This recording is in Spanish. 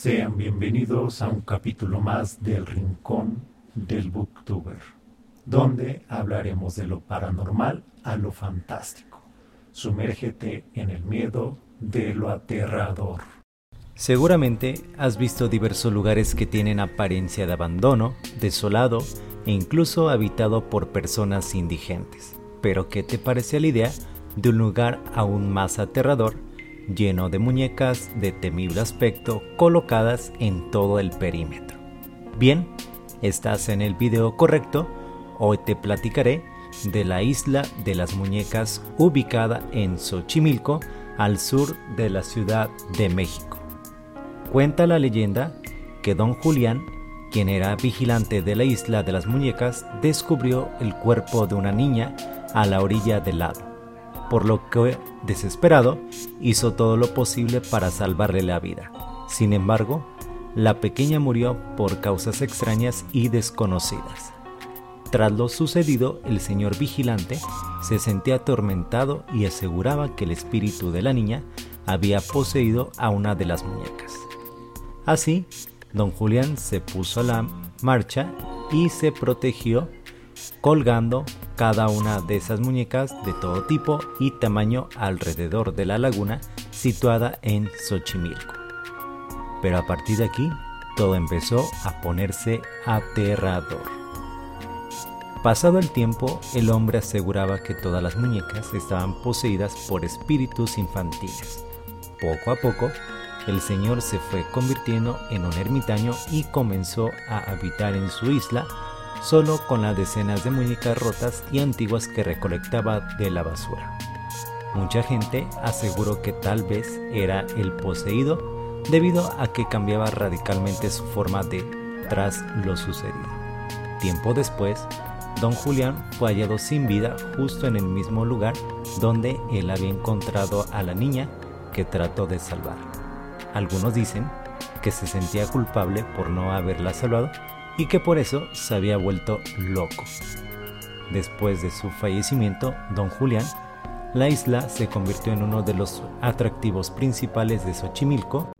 Sean bienvenidos a un capítulo más del Rincón del Booktuber donde hablaremos de lo paranormal a lo fantástico. Sumérgete en el miedo de lo aterrador. Seguramente has visto diversos lugares que tienen apariencia de abandono, desolado e incluso habitado por personas indigentes. Pero ¿qué te parece la idea de un lugar aún más aterrador, lleno de muñecas de temible aspecto colocadas en todo el perímetro? Bien, estás en el video correcto, hoy te platicaré de la isla de las muñecas ubicada en Xochimilco, al sur de la Ciudad de México. Cuenta la leyenda que don Julián, quien era vigilante de la isla de las muñecas, descubrió el cuerpo de una niña a la orilla del lago, por lo que, desesperado, hizo todo lo posible para salvarle la vida. Sin embargo, la pequeña murió por causas extrañas y desconocidas. Tras lo sucedido, el señor vigilante se sentía atormentado y aseguraba que el espíritu de la niña había poseído a una de las muñecas. Así, don Julián se puso a la marcha y se protegió colgando cada una de esas muñecas de todo tipo y tamaño alrededor de la laguna situada en Xochimilco. Pero a partir de aquí, todo empezó a ponerse aterrador. Pasado el tiempo, el hombre aseguraba que todas las muñecas estaban poseídas por espíritus infantiles. Poco a poco, el señor se fue convirtiendo en un ermitaño y comenzó a habitar en su isla solo con las decenas de muñecas rotas y antiguas que recolectaba de la basura. Mucha gente aseguró que tal vez era el poseído debido a que cambiaba radicalmente su forma de tras lo sucedido. Tiempo después, don Julián fue hallado sin vida justo en el mismo lugar donde él había encontrado a la niña que trató de salvar. Algunos dicen que se sentía culpable por no haberla salvado y que por eso se había vuelto loco. Después de su fallecimiento, don Julián, la isla se convirtió en uno de los atractivos principales de Xochimilco